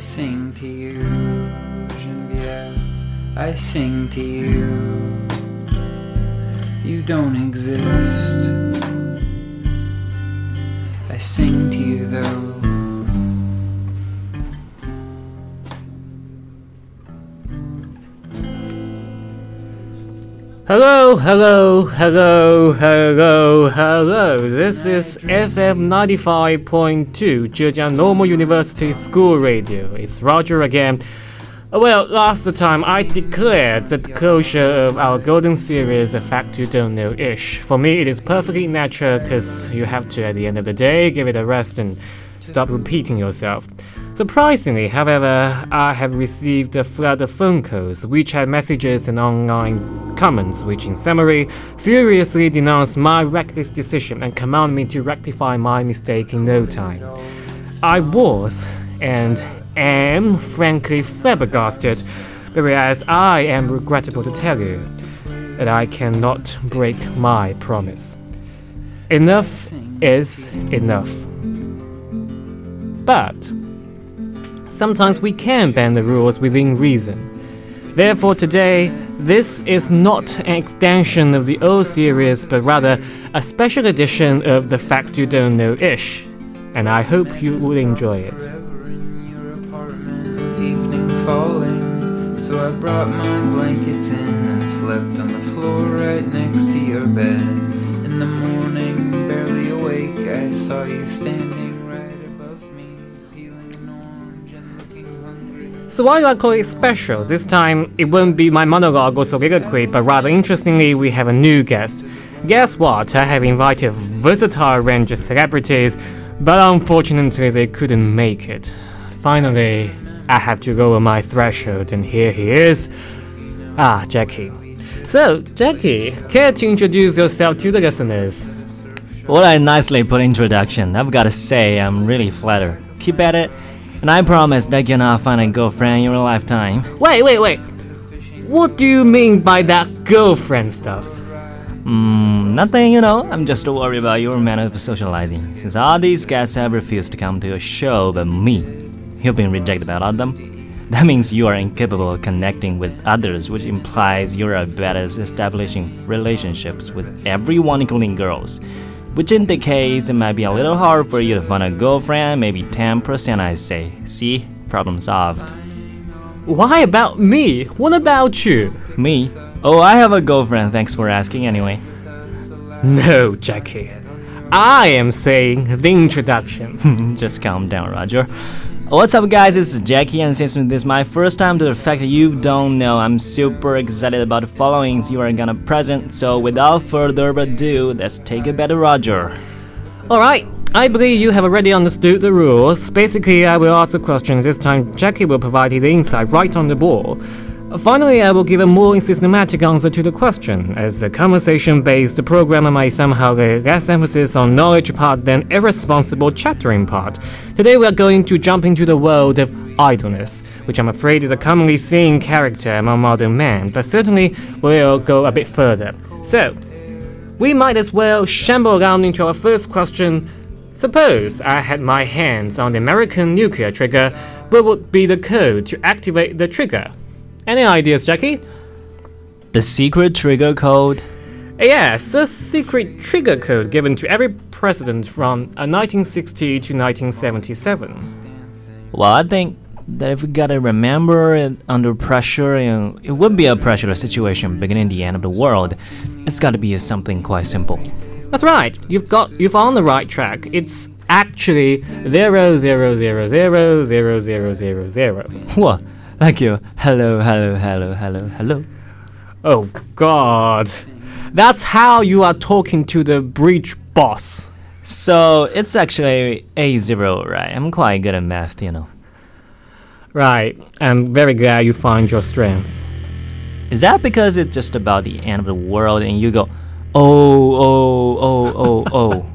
sing to you, Genevieve. I sing to you. You don't exist. I sing to you though. Hello, hello, hello, hello, hello. This is FM 95.2 Zhejiang Normal University School Radio. It's Roger again. Well, last time I declared that the closure of our Golden Series a fact you don't know ish. For me, it is perfectly natural because you have to, at the end of the day, give it a rest and stop repeating yourself. Surprisingly, however, I have received a flood of phone calls, WeChat messages, and online comments, which, in summary, furiously denounce my reckless decision and command me to rectify my mistake in no time. I was and am frankly flabbergasted, whereas I am regrettable to tell you that I cannot break my promise. Enough is enough. But sometimes we can bend the rules within reason. Therefore, today, this is not an extension of the old series, but rather a special edition of The Fact You Don't Know Ish. And I hope you will enjoy it. So I brought my blankets in and slept on the floor right next to your bed. In the morning, barely awake, I saw you standing So why do I call it special? This time, it won't be my monologue or soliloquy, but rather interestingly, we have a new guest. Guess what? I have invited a versatile range of celebrities, but unfortunately, they couldn't make it. Finally, I have to go lower my threshold, and here he is. Ah, Jackie. So, Jackie, care to introduce yourself to the listeners? What a nicely put introduction. I've got to say, I'm really flattered. Keep at it, and I promise that you're not find a girlfriend in your lifetime. Wait, wait, wait. What do you mean by that girlfriend stuff? Hmm, nothing, you know. I'm just worried about your manner of socializing. Since all these guys have refused to come to your show but me, you've been rejected by all of them. That means you are incapable of connecting with others, which implies you're a bad at establishing relationships with everyone, including girls. Which indicates it might be a little hard for you to find a girlfriend, maybe 10%, I say. See? Problem solved. Why about me? What about you? Me? Oh, I have a girlfriend, thanks for asking anyway. No, Jackie. I am saying the introduction. Just calm down, Roger. What's up, guys? It's Jackie, and since this is my first time to the fact that you don't know, I'm super excited about the followings you are gonna present. So, without further ado, let's take a better Roger. Alright, I believe you have already understood the rules. Basically, I will ask the questions. This time, Jackie will provide his insight right on the ball. Finally, I will give a more systematic answer to the question. As a conversation based program, I somehow lay less emphasis on knowledge part than irresponsible chattering part. Today, we are going to jump into the world of idleness, which I'm afraid is a commonly seen character among modern men, but certainly we'll go a bit further. So, we might as well shamble around into our first question. Suppose I had my hands on the American nuclear trigger, what would be the code to activate the trigger? Any ideas, Jackie? The secret trigger code? Yes, a secret trigger code given to every president from uh, 1960 to 1977. Well, I think that if we gotta remember it under pressure, know, it would be a pressure situation beginning the end of the world. It's gotta be something quite simple. That's right. You've got you've on the right track. It's actually zero zero zero zero zero zero zero zero. What? Like you? Hello, hello, hello, hello, hello. Oh God, that's how you are talking to the bridge boss. So it's actually a zero, right? I'm quite good at math, you know. Right. I'm very glad you find your strength. Is that because it's just about the end of the world and you go, oh, oh, oh, oh, oh?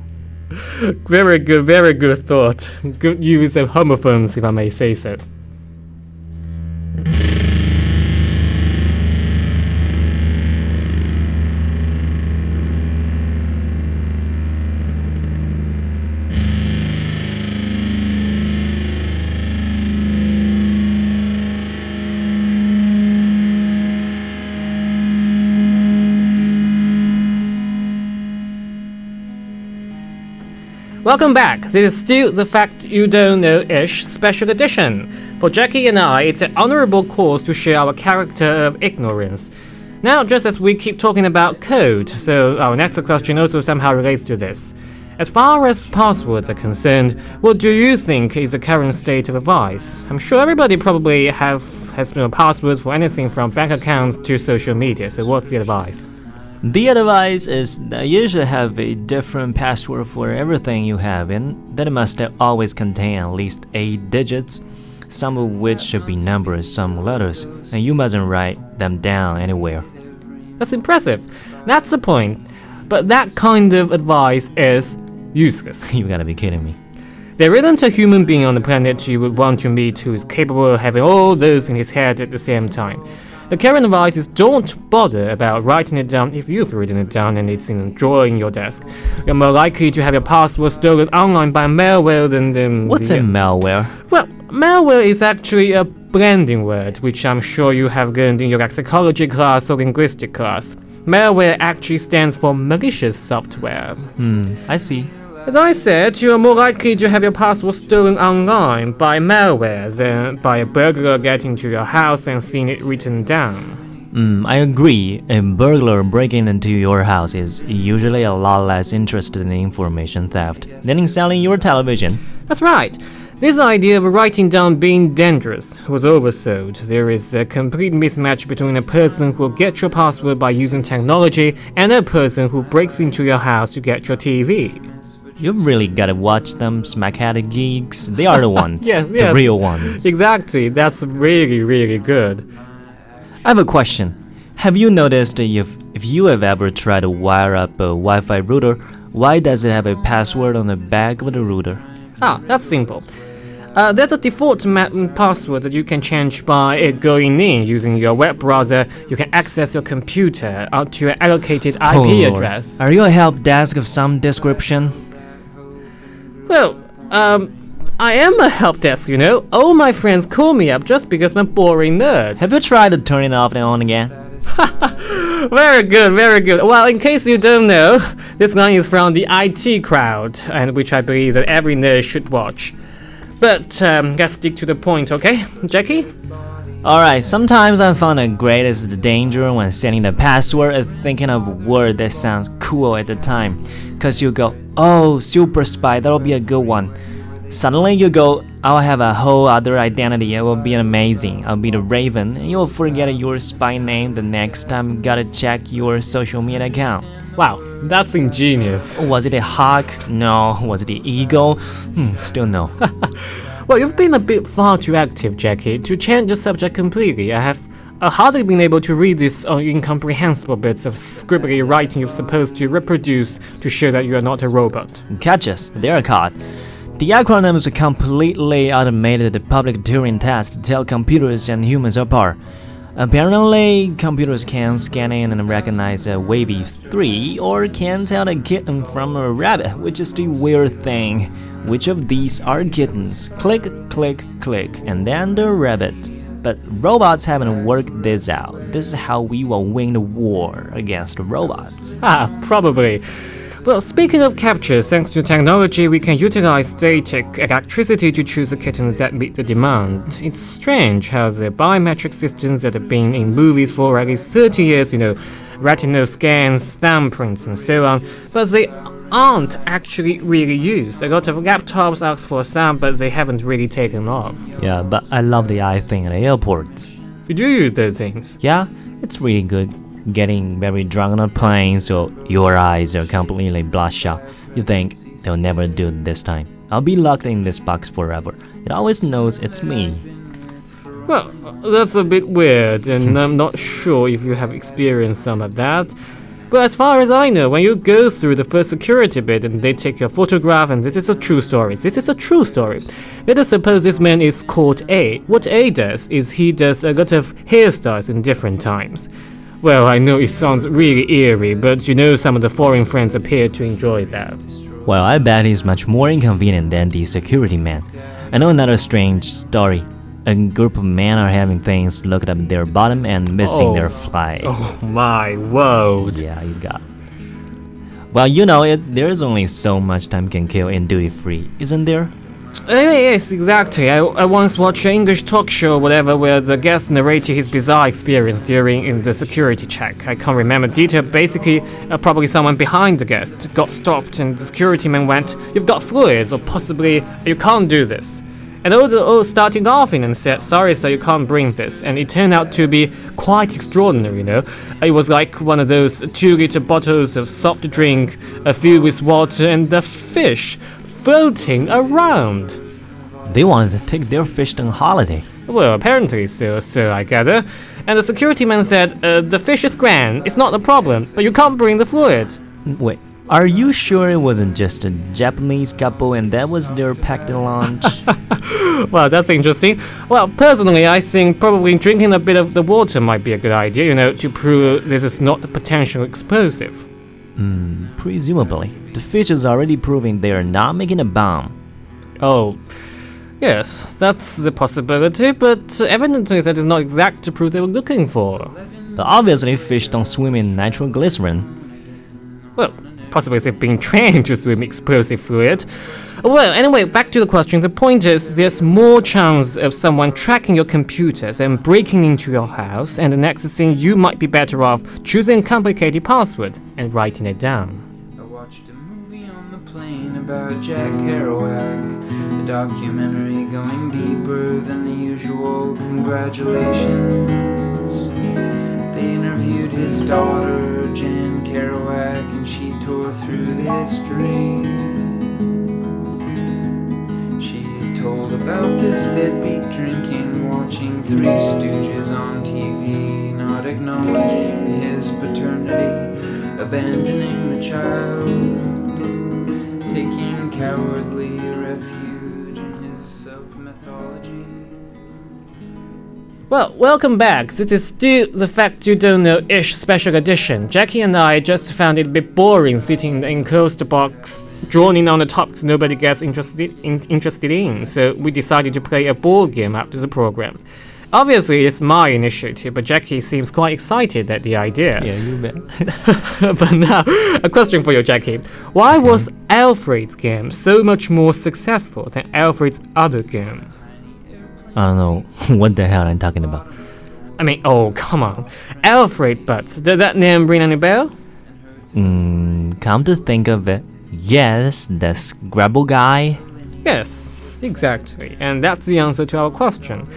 Very good, very good thought. Good use of homophones, if I may say so. Welcome back. This is still the Fact You Don't Know ish special edition. For Jackie and I, it's an honorable cause to share our character of ignorance. Now, just as we keep talking about code, so our next question also somehow relates to this. As far as passwords are concerned, what do you think is the current state of advice? I'm sure everybody probably have has you passwords for anything from bank accounts to social media. So what's the advice? The advice is that you should have a different password for everything you have, and that it must always contain at least eight digits, some of which should be numbers, some letters, and you mustn't write them down anywhere. That's impressive. That's the point. But that kind of advice is useless. you gotta be kidding me. There isn't a human being on the planet you would want to meet who is capable of having all those in his head at the same time. The current advice is don't bother about writing it down if you've written it down and it's in a drawer in your desk. You're more likely to have your password stolen online by malware than um, What's the, a malware? Well, malware is actually a blending word, which I'm sure you have learned in your psychology class or linguistic class. Malware actually stands for malicious software. Hmm, I see. As I said, you are more likely to have your password stolen online by malware than by a burglar getting to your house and seeing it written down. Hmm, I agree. A burglar breaking into your house is usually a lot less interested in information theft than in selling your television. That's right. This idea of writing down being dangerous was oversold. There is a complete mismatch between a person who gets your password by using technology and a person who breaks into your house to get your TV. You've really gotta watch them smackheaded geeks. They are the ones. Yeah, the yes. real ones. Exactly, that's really, really good. I have a question. Have you noticed if if you have ever tried to wire up a Wi-Fi router, why does it have a password on the back of the router? Ah, that's simple. Uh, there's a default password that you can change by uh, going in using your web browser. You can access your computer uh, to an allocated IP Oh, Lord. address. Are you a help desk of some description? Well, um, I am a help desk, you know. All my friends call me up just because I'm a boring nerd. Have you tried to turn it off and on again? Very good, very good. Well, in case you don't know, this line is from the IT crowd, and which I believe that every nerd should watch. But um, let's stick to the point, okay, Jackie? Alright, sometimes I find the greatest danger when setting the password is thinking of a word that sounds cool at the time. Cause you go, oh, super spy, that'll be a good one. Suddenly you go, I'll have a whole other identity, it will be amazing. I'll be the Raven, and you'll forget your spy name the next time you gotta check your social media account. Wow, that's ingenious. Was it a hawk? No. Was it the eagle? Hmm, still no. Well, you've been a bit far too active, Jackie. To change the subject completely, I have uh, hardly been able to read these uh, incomprehensible bits of scribbly writing you're supposed to reproduce to show that you are not a robot. Catch us, they're caught. The acronym is a completely automated the public Turing test to tell computers and humans apart. Apparently, computers can scan in and recognize a wavy 3 or can tell a kitten from a rabbit, which is the weird thing. Which of these are kittens? Click, click, click, and then the rabbit. But robots haven't worked this out. This is how we will win the war against robots. Ah, probably. Well, speaking of CAPTCHA, thanks to technology, we can utilize static electricity to choose the kittens that meet the demand. It's strange how the biometric systems that have been in movies for at least 30 years, you know, retinal scans, thumbprints, and so on, but they aren't actually really used. A lot of laptops ask for some, but they haven't really taken off. Yeah, but I love the eye thing at airports. Did you use those things? Yeah, it's really good. Getting very drunk on a plane, so your eyes are completely bloodshot. You think they'll never do this time. I'll be locked in this box forever. It always knows it's me. Well, that's a bit weird, and I'm not sure if you have experienced some of that. But as far as I know, when you go through the first security bit and they take your photograph, and this is a true story, this is a true story. Let us suppose this man is called A. What A does is he does a lot of hairstyles in different times. Well, I know it sounds really eerie, but you know some of the foreign friends appear to enjoy that. Well, I bet he's much more inconvenient than the security man. I know another strange story. A group of men are having things looked up their bottom and missing Oh. their fly. Oh my world. Yeah, you got. Well, you know it. There's only so much time can kill in duty free, isn't there? Uh, yes, exactly. I, I once watched an English talk show, whatever, where the guest narrated his bizarre experience during in the security check. I can't remember detail. Basically, uh, probably someone behind the guest got stopped, and the security man went, "You've got fluids, or possibly you can't do this." And all the all started laughing and said, "Sorry, sir, you can't bring this." And it turned out to be quite extraordinary. You know, it was like one of those two-liter bottles of soft drink uh, filled with water, and the fish floating around. They wanted to take their fish on holiday. Well, apparently so, so I gather. And the security man said, uh, the fish is grand, it's not a problem, but you can't bring the fluid. Wait, are you sure it wasn't just a Japanese couple and that was their packed lunch? Well, that's interesting. Well, personally, I think probably drinking a bit of the water might be a good idea, you know, to prove this is not a potential explosive. Hmm, presumably, the fish is already proving they are not making a bomb. Oh, yes, that's the possibility, but evidently that is not exact to prove they were looking for. But obviously, fish don't swim in nitroglycerin. Well, possibly they've been trained to swim explosive fluid. Well, anyway, back to the question. The point is, there's more chance of someone tracking your computers and breaking into your house, and the next thing you might be better off choosing a complicated password and writing it down. I watched a movie on the plane about Jack Kerouac, a documentary going deeper than the usual congratulations. They interviewed his daughter, through the history. She told about this deadbeat drinking, watching Three Stooges on TV, not acknowledging his paternity, abandoning the child taking cowardly Well, welcome back. This is still the Fact You Don't Know ish special edition. Jackie and I just found it a bit boring sitting in the enclosed box, droning on the topics nobody gets interested in, interested in, so we decided to play a board game after the program. Obviously, it's my initiative, but Jackie seems quite excited at the idea. Yeah, you bet. but now, a question for you, Jackie. Why was Alfred's game so much more successful than Alfred's other game? I don't know what the hell I'm talking about. I mean, oh, come on. Alfred Butts, does that name ring any bell? Mm, come to think of it, yes, the Scrabble guy. Yes, exactly. And that's the answer to our question.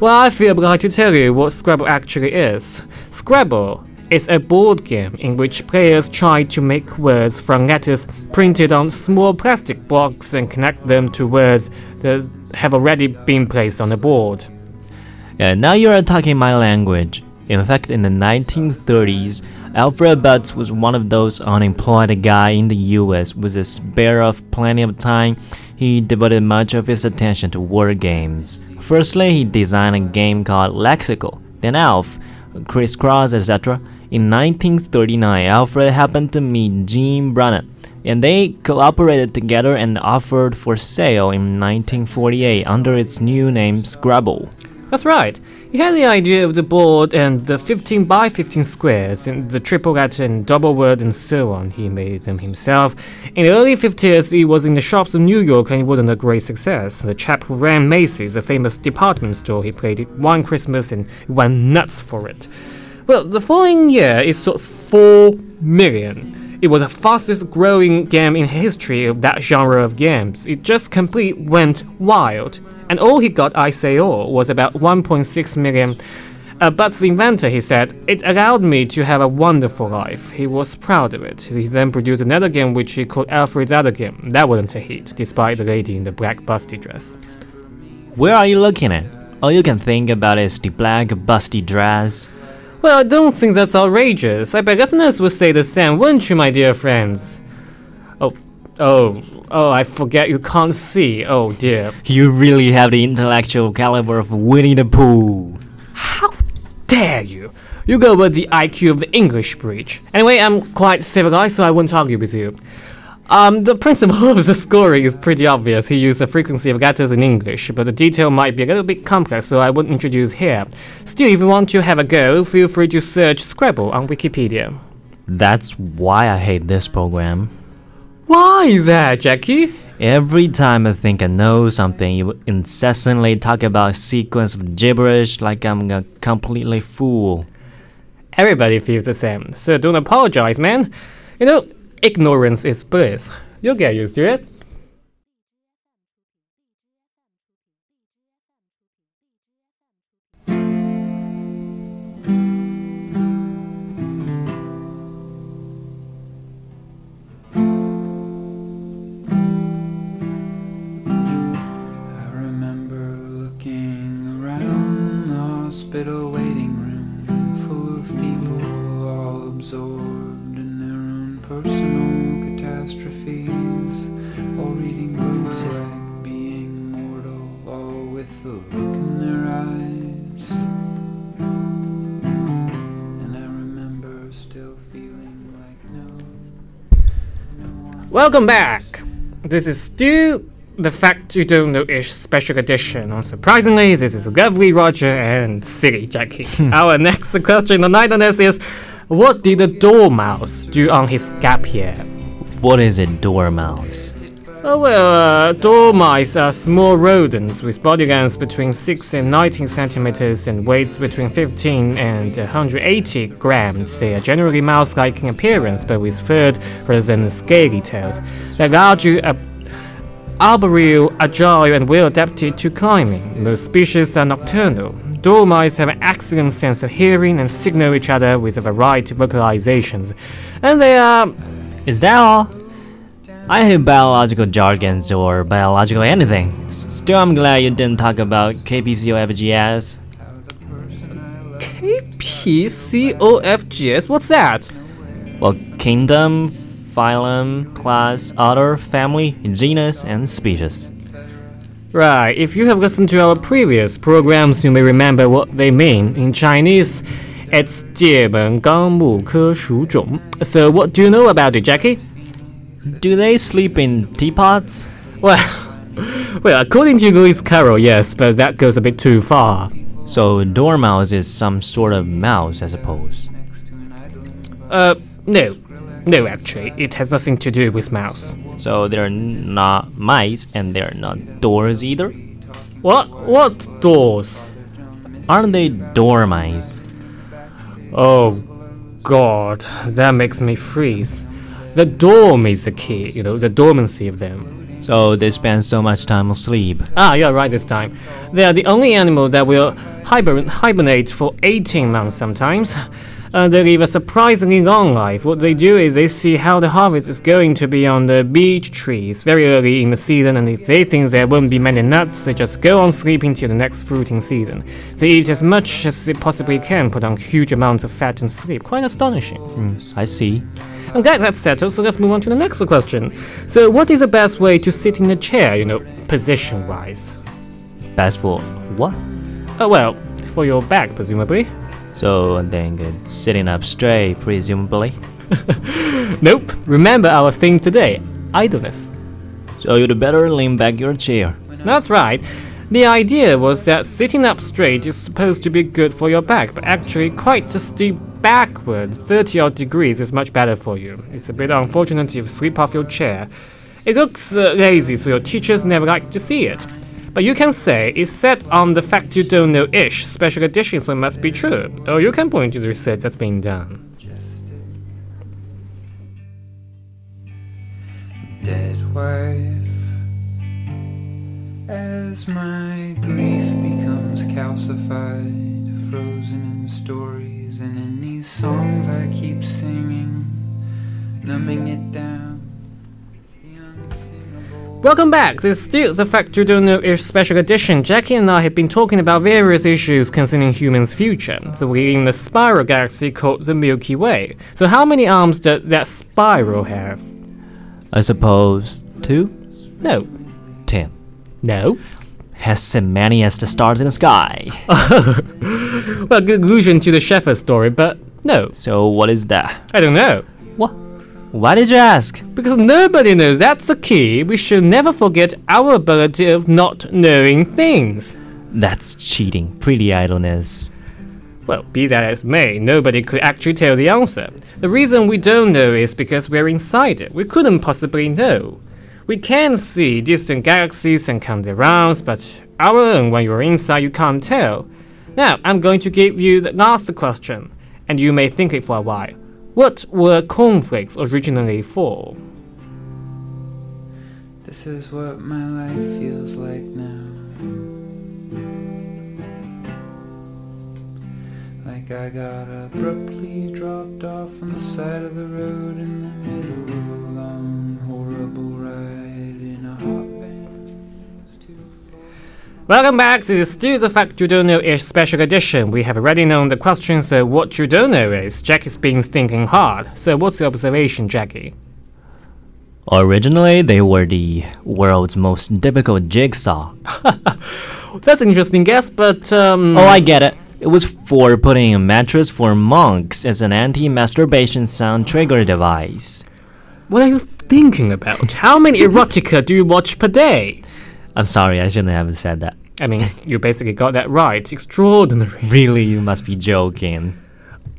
Well, I feel obliged to tell you what Scrabble actually is. Scrabble is a board game in which players try to make words from letters printed on small plastic blocks and connect them to words that have already been placed on the board. Yeah, now you are talking my language. In fact, in the 1930s, Alfred Butts was one of those unemployed guy in the US with a spare of plenty of time. He devoted much of his attention to word games. Firstly, he designed a game called Lexiko, then Alf, Crisscross, etc. In 1939, Alfred happened to meet Jean Brunot, and they collaborated together and offered for sale in 1948 under its new name Scrabble. That's right. He had the idea of the board and the 15 by 15 squares and the triple letter and double word and so on. He made them himself. In the early 50s, he was in the shops of New York and it wasn't a great success. The chap who ran Macy's, a famous department store, he played it one Christmas and went nuts for it. Well, the following year, it sold 4 million. It was the fastest growing game in history of that genre of games. It just completely went wild. And all he got, I say all, was about 1.6 million. Uh, but the inventor, he said, it allowed me to have a wonderful life. He was proud of it. He then produced another game which he called Alfred's Other Game. That wasn't a hit, despite the lady in the black busty dress. Where are you looking at? All you can think about is the black busty dress. Well, I don't think that's outrageous. I bet listeners would say the same, wouldn't you, my dear friends? Oh, oh, oh, I forget you can't see. Oh dear. You really have the intellectual caliber of Winnie the Pooh. How dare you? You go with the IQ of the English breach. Anyway, I'm quite civilized, so I won't argue with you. Um, the principle of the scoring is pretty obvious. He used the frequency of letters in English, but the detail might be a little bit complex, so I won't introduce here. Still, if you want to have a go, feel free to search Scrabble on Wikipedia. That's why I hate this program. Why is that, Jackie? Every time I think I know something, you incessantly talk about a sequence of gibberish like I'm a completely fool. Everybody feels the same, so don't apologize, man. You know, ignorance is bliss. You'll get used to it. Welcome back. This is still the Fact You Don't Know Ish special edition. Unsurprisingly, this is lovely Roger and silly Jackie. Our next question on Idleness is What did the dormouse do on his gap year? What is it, dormouse? Oh, well, uh, dormice are small rodents with body lengths between 6 and 19 centimeters and weights between 15 and 180 grams. They are generally mouse like in appearance but with furred rather than scaly tails. They're largely uh, arboreal, agile, and well adapted to climbing. Most species are nocturnal. Dormice have an excellent sense of hearing and signal each other with a variety of vocalizations. And they are Is that all? I hate biological jargons or biological anything. S- Still, I'm glad you didn't talk about KPCO FGS. KPCOFGS. What's that? Well, kingdom, phylum, class, order, family, genus, and species. Right, if you have listened to our previous programs, you may remember what they mean. In Chinese, it's 界本纲目科属种. So, what do you know about it, Jackie? Do they sleep in teapots? Well, well, according to Lewis Carroll, yes, but that goes a bit too far. So, dormouse is some sort of mouse, I suppose. Uh, no. No, actually, it has nothing to do with mouse. So, they're not mice and they're not doors either? What? What doors? Aren't they dormice? Oh, God, that makes me freeze. The dorm is the key, you know, the dormancy of them. So, they spend so much time asleep. Ah, you're right this time. They are the only animal that will hibern- hibernate for 18 months sometimes. Uh, they live a surprisingly long life. What they do is they see how the harvest is going to be on the beech trees very early in the season, and if they think there won't be many nuts, they just go on sleeping till the next fruiting season. They eat as much as they possibly can, put on huge amounts of fat and sleep. Quite astonishing. I see. I'm glad that's settled, so let's move on to the next question. So, what is the best way to sit in a chair, you know, position wise? Best for what? Oh, well, for your back, presumably. So, then it's sitting up straight, presumably. Nope. Remember our theme today idleness. So, you'd better lean back your chair. That's right. The idea was that sitting up straight is supposed to be good for your back, but actually, quite a steep backward 30 odd degrees is much better for you. It's a bit unfortunate if you sleep off your chair. It looks uh, lazy, so your teachers never like to see it. But you can say it's set on the fact you don't know ish special edition, so it must be true. Or you can point to the research that's been done. dead wife. As my grief becomes calcified, frozen in stories and in these songs I keep singing, numbing it down. Welcome back. This is still the Fact You Don't Know Ish special edition. Jackie and I have been talking about various issues concerning humans' future. So we're in the spiral galaxy called the Milky Way. So how many arms does that spiral have? I suppose two? No. Ten. No. Has as many as the stars in the sky. Well, good allusion to the shepherd story, but no. so, what is that? I don't know. What? Why did you ask? Because nobody knows that's the key. We should never forget our ability of not knowing things. That's cheating. Pretty idleness. Well, be that as may, nobody could actually tell the answer. The reason we don't know is because we're inside it. We couldn't possibly know. We can see distant galaxies and count their rounds, but our own, when you're inside, you can't tell. Now, I'm going to give you the last question, and you may think it for a while. What were cornflakes originally for? This is what my life feels like now. Like I got abruptly dropped off on the side of the road in the middle Welcome back. This is still the Fact You Don't Know is special edition. We have already known the question, so what you don't know is Jackie's been thinking hard. So, what's your observation, Jackie? Originally, they were the world's most difficult jigsaw. That's an interesting guess, but um, Oh, I get it. It was for putting a mattress for monks as an anti masturbation sound trigger device. what are you thinking about? How many erotica do you watch per day? I'm sorry, I shouldn't have said that. I mean, you basically got that right. Extraordinary. Really, you must be joking.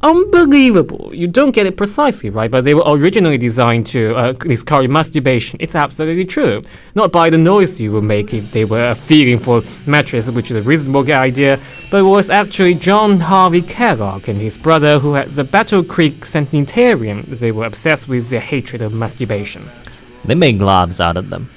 Unbelievable. You don't get it precisely right, but they were originally designed to uh, discourage masturbation. It's absolutely true. Not by the noise you would make if they were feeling for mattress, which is a reasonable idea, but it was actually John Harvey Kellogg and his brother who had the Battle Creek Sanitarium. They were obsessed with their hatred of masturbation. They made gloves out of them.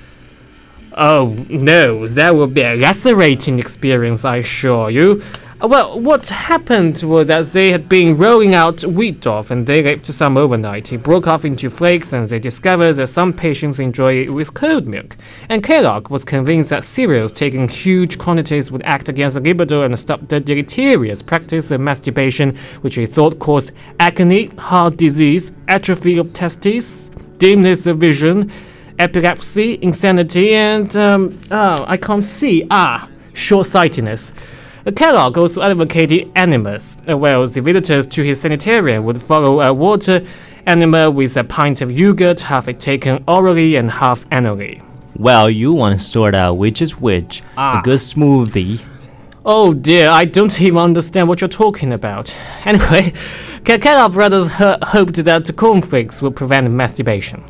Oh no, that would be a lacerating experience, I assure you. Uh, Well, what happened was that they had been rolling out wheat dough and they left some overnight. It broke off into flakes and they discovered that some patients enjoy it with cold milk. And Kellogg was convinced that cereals taken huge quantities would act against the libido and stop the deleterious practice of masturbation, which he thought caused agony, heart disease, atrophy of testes, dimness of vision, epilepsy, insanity, and um, oh, I can't see. Ah, short-sightedness. Uh, Kellogg also advocated enemas, uh, whereas the visitors to his sanitarium would follow a water enema with a pint of yogurt, half it taken orally and half annually. Well, you want to sort out which is which. Ah. A good smoothie. Oh dear, I don't even understand what you're talking about. Anyway, Ke- Kellogg brothers ho- hoped that cornflakes would prevent masturbation.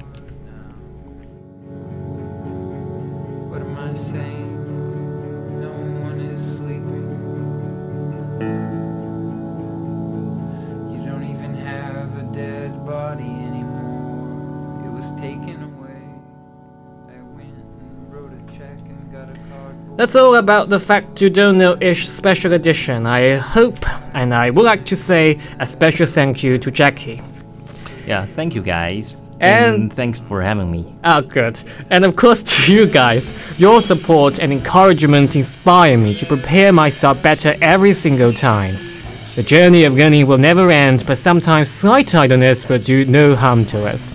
That's all about the Fact You Don't Know ish special edition. I hope, and I would like to say a special thank you to Jackie. Yeah, thank you guys. And- thanks for having me. Ah, good. And of course to you guys. Your support and encouragement inspire me to prepare myself better every single time. The journey of learning will never end, but sometimes slight idleness will do no harm to us.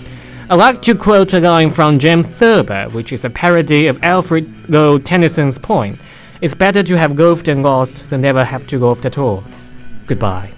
I like to quote a line from James Thurber, which is a parody of Alfred Lord Tennyson's poem. It's better to have golfed and lost than never have to golf at all. Goodbye.